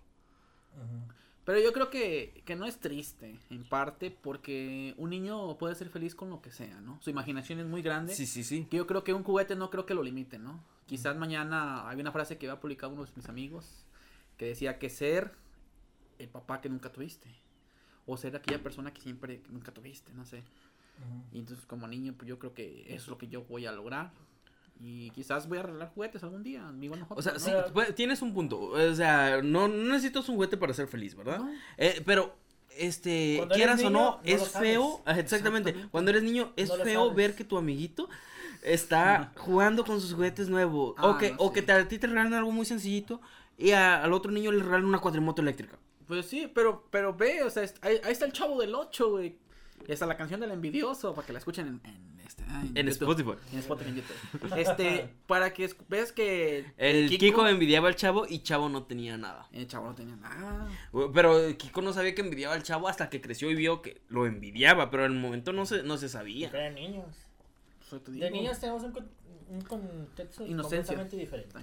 Ujú. Pero yo creo que, que no es triste, en parte, porque un niño puede ser feliz con lo que sea, ¿no? Su imaginación es muy grande. Sí, sí, sí. Que yo creo que un juguete no creo que lo limite, ¿no? Quizás mañana hay una frase que había publicado uno de mis amigos que decía que ser el papá que nunca tuviste. O ser aquella persona que siempre que nunca tuviste, no sé. Y entonces como niño, pues yo creo que eso es lo que yo voy a lograr. Y quizás voy a arreglar juguetes algún día, amigo no O sea, sí, pues, tienes un punto. O sea, no, no necesitas un juguete para ser feliz, ¿verdad? ¿no? Eh, pero, este, Cuando quieras o no, no es feo. Exactamente. Exactamente. Cuando eres niño, es feo ver que tu amiguito está <laughs> jugando con sus juguetes nuevos. Ah, o que, no, o sí. que te- a ti te regalan algo muy sencillito y a- al otro niño le regalan una cuatrimoto eléctrica. Pues sí, pero, pero ve, o sea, ahí está el chavo del 8, güey. Y está la canción del envidioso, para que la escuchen en, en, este, ah, En. Spotify. En Spotify, en YouTube. Este, para que veas que... El Kiko, envidiaba al chavo y Chavo no tenía nada. El chavo no tenía nada. Pero Kiko no sabía que envidiaba al chavo hasta que creció y vio que lo envidiaba, pero en el momento no se, no se sabía. Eran niños. Te De niños tenemos un, con- un contexto Inocencia. completamente diferente.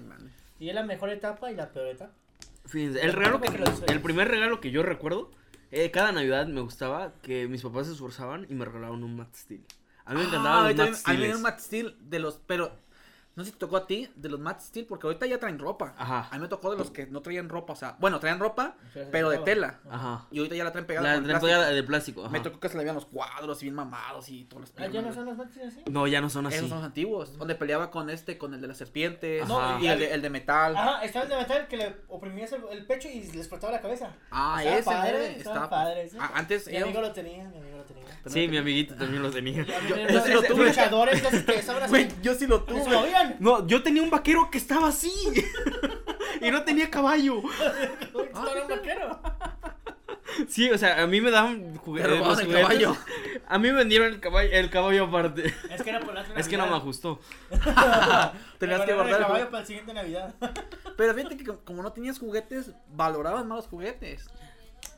Y es la mejor etapa y la peor etapa. Fíjense, el regalo que, el primer regalo que yo recuerdo, eh, cada Navidad me gustaba que mis papás se esforzaban y me regalaban un Matt Steel. A mí me encantaban Ah, los a Matt mí también- A mí me dio Steels. un Matt Steel de los, pero no sé si te tocó a ti, de los Matt Steel, porque ahorita ya traen ropa. Ajá. A mí me tocó de los que no traían ropa, o sea, bueno, traían ropa, Pero de tela. Ajá. Y ahorita ya la traen pegada La la plástico. de plástico. Me ajá. tocó que se le veían los cuadros y bien mamados y todas las Ah, ¿ya no piernas. son los matches así? No, ya no son así. Esos son los antiguos, donde peleaba con este, con el de las serpientes, Ajá. y el de, el de metal. Ajá, estaba el de metal que le oprimías el, el pecho y le explotaba la cabeza. Ah, Estaba ese, padre, estaba estaba padre ese. Ah, antes Mi amigo lo tenía, mi amigo lo tenía. Sí, mi amiguito también lo tenía. Yo- me sí lo tuve. luchadores de esos que estaban así. Güey, yo sí lo tuve. No, yo tenía un vaquero que estaba así. <laughs> y no tenía caballo. <laughs> Estaba un vaquero. Sí, o sea, a mí me daban jugue- Te robaban los el juguetes. caballo. A mí me vendieron el caballo, el caballo aparte. Es que era por la otra Es que no me ajustó. <laughs> Tenías que guardar el caballo para el siguiente Navidad. Pero fíjate que como- como no tenías juguetes, valorabas más los juguetes.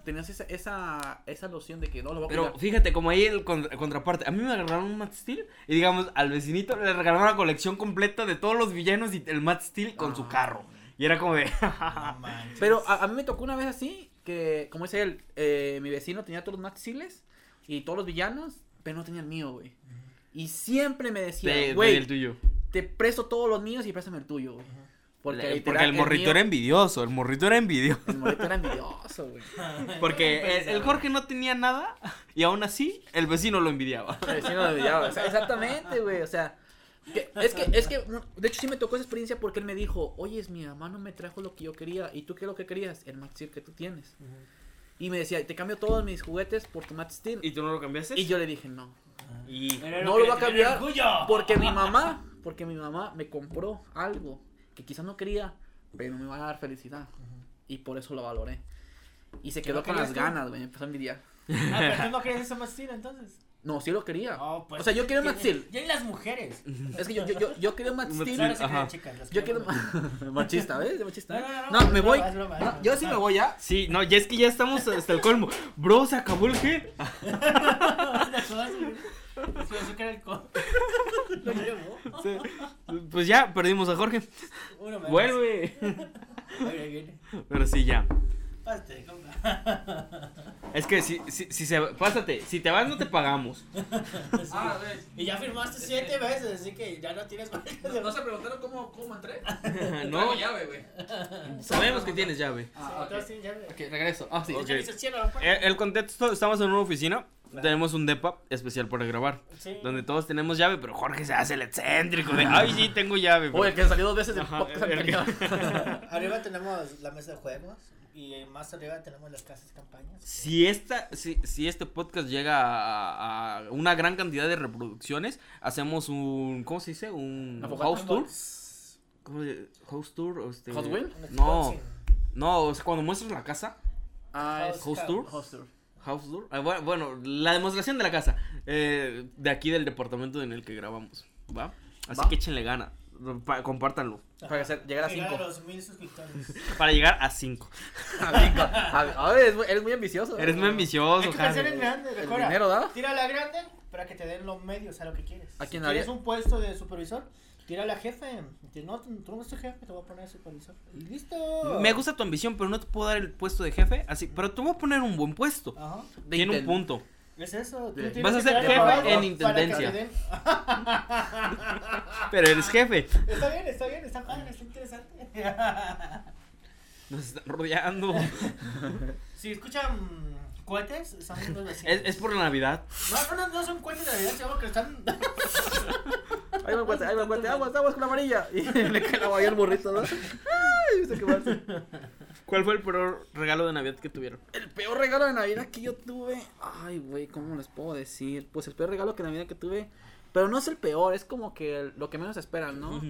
Tenías esa, esa, esa noción de que no lo voy a Pero cuidar. fíjate, como ahí el contra- contraparte, a mí me agarraron un Matt Steel y digamos, al vecinito le regalaron una colección completa de todos los villanos y el Matt Steel con su Ah. carro. Y era como de... No <laughs> manches. Pero a, a mí me tocó una vez así, que como dice él, eh, mi vecino tenía todos los Max Steels y todos los villanos, pero no tenía el mío, güey. Y siempre me de- decía, de- güey, el tuyo. te presto todos los míos y préstame el tuyo, güey. Porque, el morrito mío- era envidioso, el morrito era envidioso. El morrito era envidioso, güey. <laughs> Porque el, el Jorge no tenía nada y aún así el vecino lo envidiaba. El vecino lo envidiaba, o sea, exactamente, güey, o sea... que- es que, es que, de hecho sí me tocó esa experiencia porque él me dijo, oye, mi mamá no me trajo lo que yo quería, ¿y tú qué es lo que querías? El Max Steel que tú tienes. Y me decía, te cambio todos mis juguetes por tu Max Steel. ¿Y tú no lo cambiaste? Y yo le dije, no. Y... Era No lo va a cambiar porque mi mamá, porque mi mamá me compró algo que quizás no quería, pero me va a dar felicidad. Y por eso lo valoré. Y se ¿Qué quedó con las tú? ganas, güey, me empezó a envidiar. Ah, pero tú no querías ese Mastil entonces. No, sí lo quería. No, pues, o sea, yo quería Max Steel. Ya y las mujeres. <laughs> Es que yo, yo, yo, yo quería Max Max Steel. Claro, se Ajá. crean, chicas. las Yo quiero <laughs> machista, ¿ves? Machista. No, no, no, No, no, me voy. broma, broma, No, yo sí me voy ya. Sí, no, ya es que ya estamos hasta el colmo. Bro, se acabó el G. <laughs> <laughs> Sí, eso que era el co- <laughs> Lo llevó. Sí. Pues ya, perdimos a Jorge. Uno menos. Vuelve. <laughs> Viene. Pero sí, ya. Pásate, compa. Es que si, si, si se... Pásate, si te vas no te pagamos. Sí. Y ya firmaste siete veces, así que ya no tienes más. ¿No se preguntaron cómo, cómo entré? No, llave, güey. sabemos que tienes llave. Ah, sí, ya. ok, regreso. Ah, sí. Ok. Ya ni se cierra la puerta. El, el contexto, estamos en una oficina. Tenemos un depa especial para grabar. Sí. Donde todos tenemos llave, pero Jorge se hace el excéntrico de, ay, sí, tengo llave. pero- Oye, que salió dos veces del Ajá, podcast el que- anterior. <laughs> Arriba tenemos la mesa de juegos y más arriba tenemos las casas de campañas. Si, esta, si, si este podcast llega a, a una gran cantidad de reproducciones, hacemos un, ¿cómo se dice? Un ¿Una house tour. ¿Cómo se- House tour. o Este, ¿Hot Wheel? No, no, o sea, cuando muestras la casa, Ah, es House tour. House tour. House tour. Ah, bueno, bueno, la demostración de la casa, eh, de aquí del departamento en el que grabamos, ¿va? Así Va. que échenle gana, pa- compártanlo, Para hacer- llegar a Llegar cinco. a los mil suscriptores. <laughs> para llegar a 5. <laughs> A cinco. A ver, eres muy- eres muy ambicioso. Eres muy Hay ambicioso, que pensar Javi. en grande, El recuerda. dinero, ¿da? Tira la grande para que te den los medios a lo que quieres. ¿A quién si quieres un puesto de supervisor, tira la jefe. Dice, no, tú no eres jefe, te voy a poner supervisor. Y listo. Me gusta tu ambición, pero no te puedo dar el puesto de jefe, así, pero te voy a poner un buen puesto. Ajá. De Tiene un punto. Es eso. tú De- tienes Vas a ser jefe en intendencia. te den- <laughs> Pero eres jefe. Está bien, está bien, está padre, está interesante. <laughs> Nos están rodeando. <laughs> si escuchan cohetes, son los vecinos. Es, es por la Navidad. No, no, no, no son cohetes de Navidad, sino que están. Ahí me cuenta, ahí me cuenta. Aguas, aguas con la amarilla. Y <laughs> le cae la al burrito, ¿no? Ay, viste qué mal. ¿Cuál fue el peor regalo de Navidad que tuvieron? El peor regalo de Navidad que yo tuve. Ay, güey, ¿cómo les puedo decir? Pues el peor regalo que de Navidad que tuve Pero no es el peor, es como que el- lo que menos esperan, ¿no?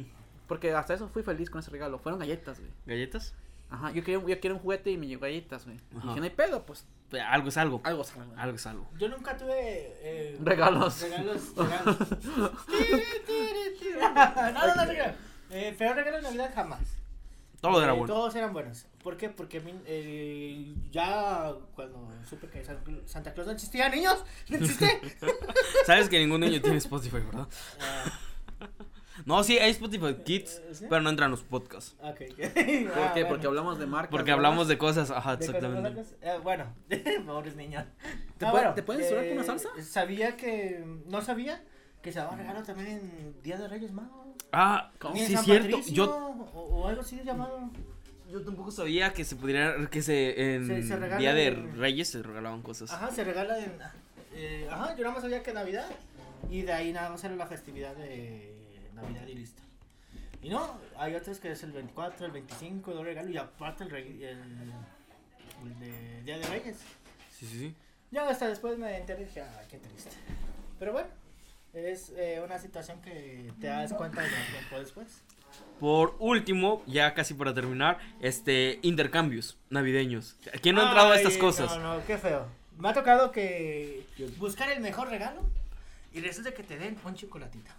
Porque hasta eso fui feliz con ese regalo. Fueron galletas, güey. ¿Galletas? Ajá, yo quería, yo quería un juguete y me llegó galletas, güey. Dije, no hay pedo, Pues, Algo es algo. algo es algo. Yo nunca tuve eh, Regalos. Regalos, <laughs> regalos. <laughs> no, no, no, no. Eh, pero regalos de Navidad jamás. Todo era Eh, bueno. Todos eran buenos. ¿Por qué? Porque eh, ya cuando supe que San- Santa Claus no existía, niños, no existe. <laughs> Sabes que ningún niño tiene Spotify, ¿verdad? Ah, No, sí, hay Spotify Kids, Eh, ¿sí? pero no entran los podcasts. ok. <laughs> ¿Por qué? Porque hablamos de marcas. Porque ¿verdad? hablamos de cosas, ajá, ¿De exactamente. cosas? Eh, bueno, <laughs> pobres niños. ¿Te Ah, puede- bueno, te pueden censurar con una eh, salsa? Sabía que. No sabía que se daba regalo también en Día de Reyes Magos. Ah, en sí, San cierto. Patricio, Yo, O, o algo así llamado. yo tampoco sabía que se pudiera, que se en Se- se Día de en- Reyes se regalaban cosas. Ajá, se regala en. eh, ajá, yo nada más sabía que Navidad. Y de ahí nada más era la festividad de Navidad y listo. Y no, hay otros que es el 24, el 25, de regalo y aparte el, rey- el, el de Día de Reyes. Sí, sí, sí. Ya hasta después me enteré y dije, ah, qué triste. Pero bueno, es eh, una situación que te das cuenta de tiempo después. Por último, ya casi para terminar, este intercambios navideños. ¿Quién no ha entrado a estas cosas? No, no, qué feo. Me ha tocado que buscar el mejor regalo y resulta que te den un chocolatito.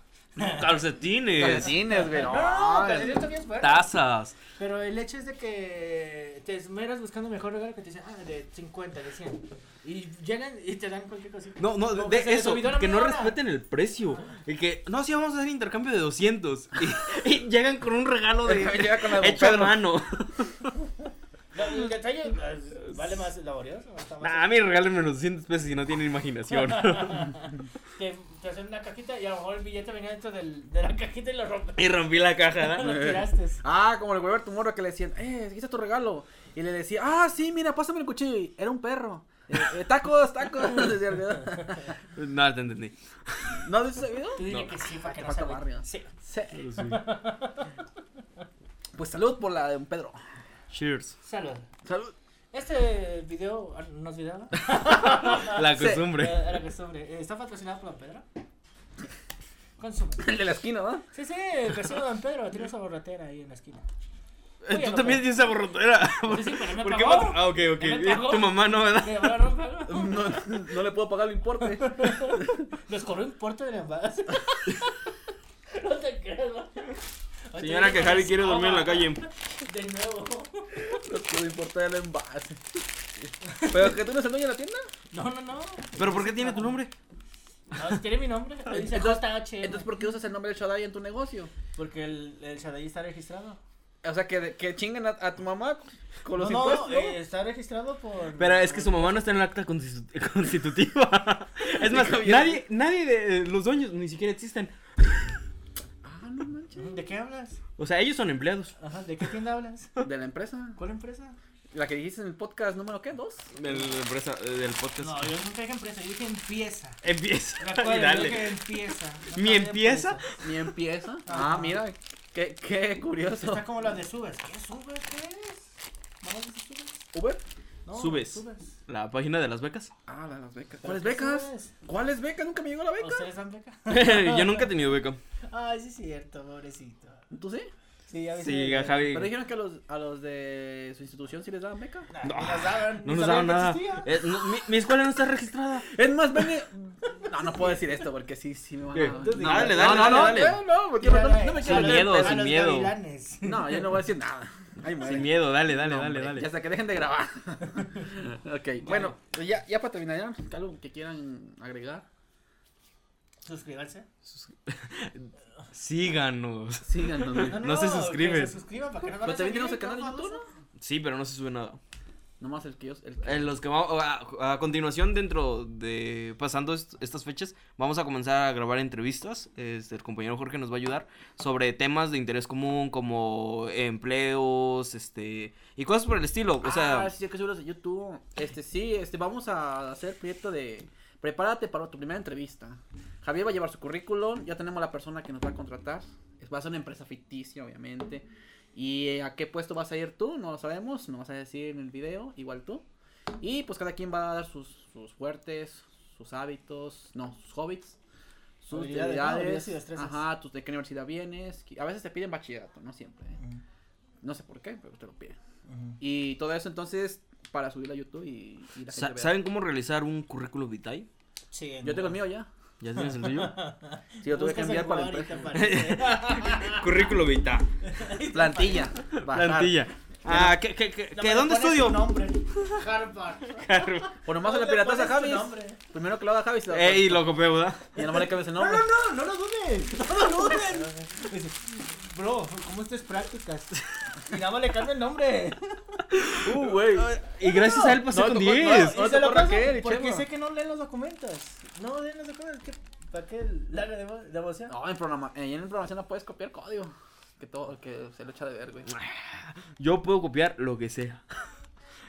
Calcetines, Calcetines, güey. No, no, no, no, es- calcetines fuerte. tazas. Pero el hecho es de que te esmeras buscando mejor regalo que te dicen, ah, de 50, de 100. Y llegan y te dan cualquier cosita. No, no, Como de que eso, que no hora. respeten el precio. Y que, no, sí, vamos a hacer intercambio de 200. Y, <laughs> y llegan con un regalo de <laughs> Llega con la de hecho a Pedro. mano. <laughs> No, el detalle vale más laborioso. Está más Nah, a mí regálenme los 200 pesos y no tienen imaginación. te, te hacen una cajita y a lo mejor el billete venía dentro del, de la <laughs> cajita y lo rompes. y rompí la caja, <laughs> lo ¿no? tiraste. Ah, como el güey tu morro que le decían, eh, aquí está tu regalo. Y le decía, ah, sí, mira, pásame el cuchillo. Y era un perro. Eh, eh, tacos, tacos. <laughs> No, te entendí. ¿No has visto ese video? Tú dile No. que sí, para que Te no se barrio. Sí. Sí. Pues salud por la de un Pedro. Cheers. Salud. Salud. Este video, ah, ¿no es video? no? <laughs> La Sí. costumbre. Eh, Era costumbre. ¿Está patrocinado por Don Pedro? Consume. El de la esquina, ¿no? Sí, sí, el vecino de Don Pedro tiene esa borratera ahí en la esquina. Eh, Oye, Tú también tienes esa borrotera. Sí, sí, pero me ¿Por qué patro- Ah, ok, ok. Tu mamá no, ¿verdad? No pagó. <laughs> No, no le puedo pagar el importe. <laughs> Nos cobró importe del envase. no te creas, Señora, que Javi quiere dormir en la calle. De nuevo. No puedo importar el envase. ¿Pero que tú no eres el dueño de la tienda? No, no, no. ¿Pero por qué tiene tu nombre? No, tiene mi nombre. Dice Entonces- JH. Entonces, ¿por qué usas el nombre de Shaddai en tu negocio? Porque el, el Shaddai está registrado. O sea, que, que chinguen a, a tu mamá con los no, impuestos. no, eh, está registrado por. Pero es que su mamá no está en el acta constitu- constitutiva. <laughs> Es más, nadie, nadie de los dueños ni siquiera existen. No manches. ¿De qué hablas? O sea, ellos son empleados. Ajá, ¿de qué tienda hablas? De la empresa. ¿Cuál empresa? La que dijiste en el podcast número, ¿qué? ¿Dos? De la empresa, eh, del podcast. No, yo nunca dije empresa, yo dije empieza. Empieza. <laughs> Yo dale. dije empieza. No ¿Mi empieza? empresa. Ni empieza. Ajá. Ah, mira. Qué, qué curioso. Está como la de subes. ¿Qué subes? ¿Qué es? ¿Vamos a decir subes? ¿Uber? No, Subes. La página de las becas. Ah, la de las becas. ¿Pero ¿Cuáles becas? subes? ¿Cuáles becas? Nunca me llegó la beca. ¿Ustedes dan beca? <laughs> Yo nunca he tenido beca. <laughs> Ay, sí es cierto, pobrecito. ¿Tú sí? Sí, a veces. Sí, a Javi. Pero dijeron que a los, a los de su institución sí les daban beca. No, las daban, No nos daban nada. Eh, no, mi, mi escuela no está registrada. Es más, vene. No, no puedo decir esto porque sí, sí me van a. No, dale, no, dale, no, no, dale, dale. no, no, porque no, no me quiero Sin miedo, sin miedo. No, yo no voy a decir nada. Ay, Sin miedo, dale, dale, No, dale, hombre, dale. Y hasta que dejen de grabar. <laughs> ok, bueno, pues ya, ya para terminar, ¿ya? ¿algo que quieran agregar? Suscríbanse. Síganos. Síganos. No se suscriben. Se suscriban para que no Pero también tenemos el canal de YouTube. ¿no? Sí, pero no se sube nada. Nomás el que yo. El que... En los que vamos, a, a continuación, dentro de pasando est- estas fechas, vamos a comenzar a grabar entrevistas. Este, el compañero Jorge nos va a ayudar sobre temas de interés común como empleos, este, y cosas por el estilo. O sea, ah, sí, que subirlos de YouTube. Este, sí, este, vamos a hacer el proyecto de. Prepárate para tu primera entrevista. Javier va a llevar su currículum. Ya tenemos la persona que nos va a contratar. Va a ser una empresa ficticia, obviamente. ¿Y eh, a qué puesto vas a ir tú? No lo sabemos. No vas a decir en el video. Igual tú. Y pues cada quien va a dar sus, sus fuertes, sus hábitos. No, sus hobbits. sus Habilidades, ¿no? habilidades, Habilidades y destrezas. ajá, tus, de qué universidad vienes. A veces te piden bachillerato, no siempre. ¿eh? No sé por qué, pero te lo piden. ujú. Y todo eso entonces para subirlo a YouTube y, y la gente vea. ¿Saben cómo realizar un currículum vitae? Sí, Yo tengo el mío ya. ¿Ya tienes el tuyo? Sí, lo tuve que enviar el para aparece. <laughs> currículum vitae. Plantilla. bajar. Plantilla. Ah, ¿qué, qué, qué, No qué- me dónde estudio? tu nombre. Harvard. O nomás se le No piratas a Javis. Primero que lo haga Javis. lo- Ey, lo copié, ¿verdad? Y nomás le cambias el No, nombre. no, no, no lo dudes. No lo dudes. <laughs> Bro, ¿cómo estas prácticas? Y nada más le cambia el nombre. Uh, güey. Y gracias a él pasé No, con tocó- 10. no, Y no se lo paso Raquel porque sé que no leen los documentos. No leen los documentos. ¿Qué? ¿Para qué larga de? No, en, programa, eh, en programación no puedes copiar código. Que todo, que se lo echa de ver, güey. Yo puedo copiar lo que sea.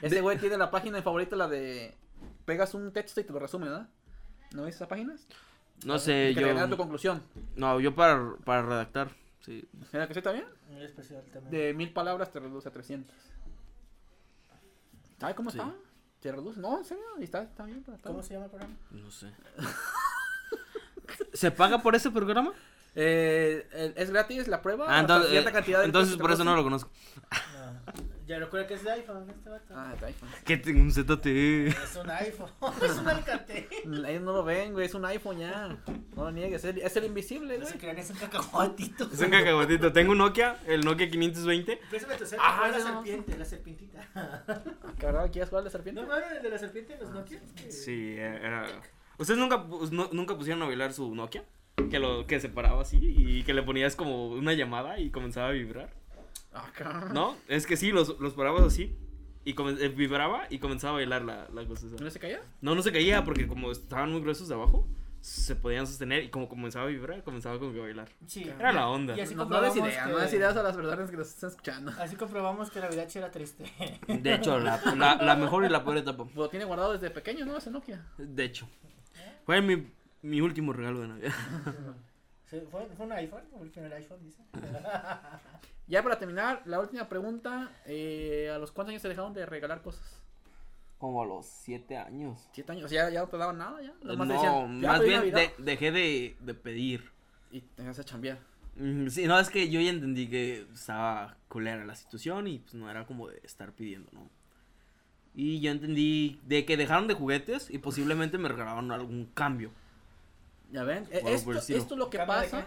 Ese güey tiene la página favorita, la de. Pegas un texto y te lo resume, ¿verdad? ¿No ves esas páginas? No sé, que te ganas tu yo. conclusión. No, yo para, para redactar. Sí. ¿Mira que sí está bien? Muy especial también. De mil palabras te reduce a 300. ¿Sabes cómo Sí. está? Te reduce. No, en serio, y está, está bien. ¿Cómo se llama el programa? No sé. ¿Se paga por ese programa? Eh, es gratis la prueba. Ah, entonces, cierta eh, cantidad de entonces por eso no lo conozco. No. Ya recuerda que es de iPhone este vato. Ah, de iPhone. Que tengo un ZTE. Es un iPhone. <laughs> es un Alcatel. Ellos no lo ven, güey, es un iPhone ya. No lo niegues, es el, es el invisible, No güey. se crean, es un cacahuatito. Es un cacahuatito. Tengo un Nokia, el Nokia 520. Préstame tu Ah, la no. serpiente, la serpientita. <laughs> Cabrón, ¿quieres jugar a la serpiente? ¿No jugaron el de la serpiente en los Nokia? Sí, era. ¿Ustedes nunca, no- nunca pusieron a bailar su Nokia? Que lo que se paraba así y que le ponías como una llamada y comenzaba a vibrar. ¿No? Es que sí, los, los parabas así y eh, vibraba y comenzaba a bailar la, la cosa esa. ¿No se caía? No, no se caía porque como estaban muy gruesos de abajo, se podían sostener y como comenzaba a vibrar, comenzaba como que a bailar. Sí. Era la onda. Y así No, no des ideas, que... no des ideas a las personas que nos están escuchando. Así comprobamos que la vida era triste. De hecho, la, la, la mejor y la peor etapa. Lo tiene guardado desde pequeño, ¿no? Ese Nokia. De hecho. Fue mi, mi último regalo de Navidad. ¿Fue, ¿Fue un iPhone? ¿Fue el primer iPhone, dice? <laughs> Ya para terminar, la última pregunta. Eh, ¿A los cuántos años te dejaron de regalar cosas? Como a los siete años. ¿Siete años? ¿Ya, ya no te daban nada? ya? Nomás no, decían, "Ya, más bien Navidad". de- dejé de, de pedir. Y te a chambear. Mm, Sí, no, es que yo ya entendí que estaba culera la situación y pues no era como de estar pidiendo, ¿no? Y yo entendí de que dejaron de juguetes y posiblemente me regalaron algún cambio. ¿Ya ven? Eh, Bueno, esto, esto es lo que ¿Cambio de pasa?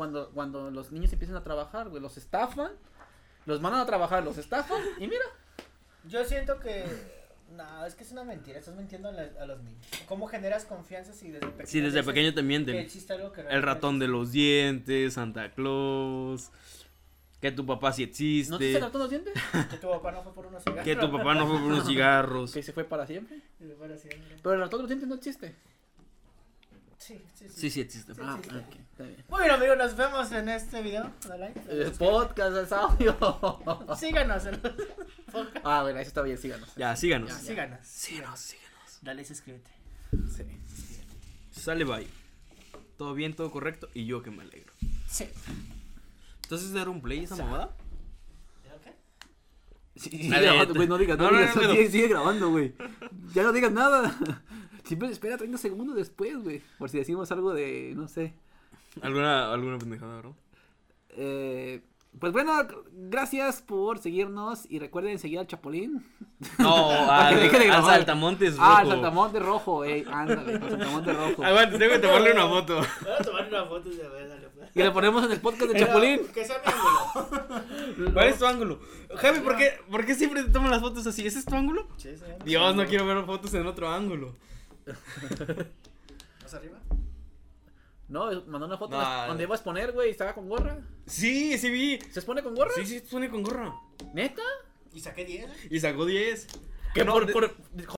Cuando, cuando los niños empiezan a trabajar, güey. Los estafan, los mandan a trabajar, los estafan y mira. Yo siento que. No, es que es una mentira. Estás mintiendo a, la- a los niños. ¿Cómo generas confianza si desde pequeño. Sí, desde dices pequeño te Que mienten. existe algo que El ratón de existe? los dientes, Santa Claus, que tu papá sí ¿No te existe, se trató los dientes? Que tu papá no fue por unos cigarros. que tu papá no fue por unos <laughs> cigarros. Que se fue para siempre. Se fue haciendo. Pero el ratón de los dientes no existe. Sí, sí, sí. Sí, sí existe. Sí, ah, existe. ok, está bien. Bueno, amigos, nos vemos en este video. Dale like. El podcast es audio. <laughs> Síganos. en los- ah, bueno, eso está bien, síganos. Ya, síganos. Ya, ya. Síganos. Síganos, síganos. Dale y suscríbete. Sí. Sale bye. Todo bien, todo correcto y yo que me alegro. Sí. Entonces, ¿era un play esa Sa- mamada? ¿Ok? Sí, sí, Dale, grabando, güey, no digas, no, no, no, digas, no, no. Sigue, sigue grabando, güey. Ya no digas nada. Siempre espera 30 segundos después, güey. Por si decimos algo de, no sé. ¿Alguna, alguna pendejada, bro? Eh, pues bueno, gracias por seguirnos y recuerden seguir al Chapulín. No, <laughs> al, al grabar. saltamontes rojo. Ah, al Saltamonte Rojo, ey, ándale, al Saltamonte Rojo. Aguanta, tengo que tomarle una foto. Voy a tomar una foto de a ver, dale. pues. Y le ponemos en el podcast de Pero Chapulín. Que sea mi ángulo. <laughs> ¿Cuál es tu ángulo? Javi, ¿por qué, ¿por qué siempre te toman las fotos así? ¿Ese es tu ángulo? Sí, sí. Dios, no quiero ver fotos en otro ángulo. <laughs> ¿Más arriba? No, mandó una foto No. donde iba a exponer, güey, estaba con gorra. Sí, sí vi. ¿Se expone con gorra? Sí, sí, pone con gorra. ¿Neta? Y saqué 10. Y sacó 10. Que No, por, de- por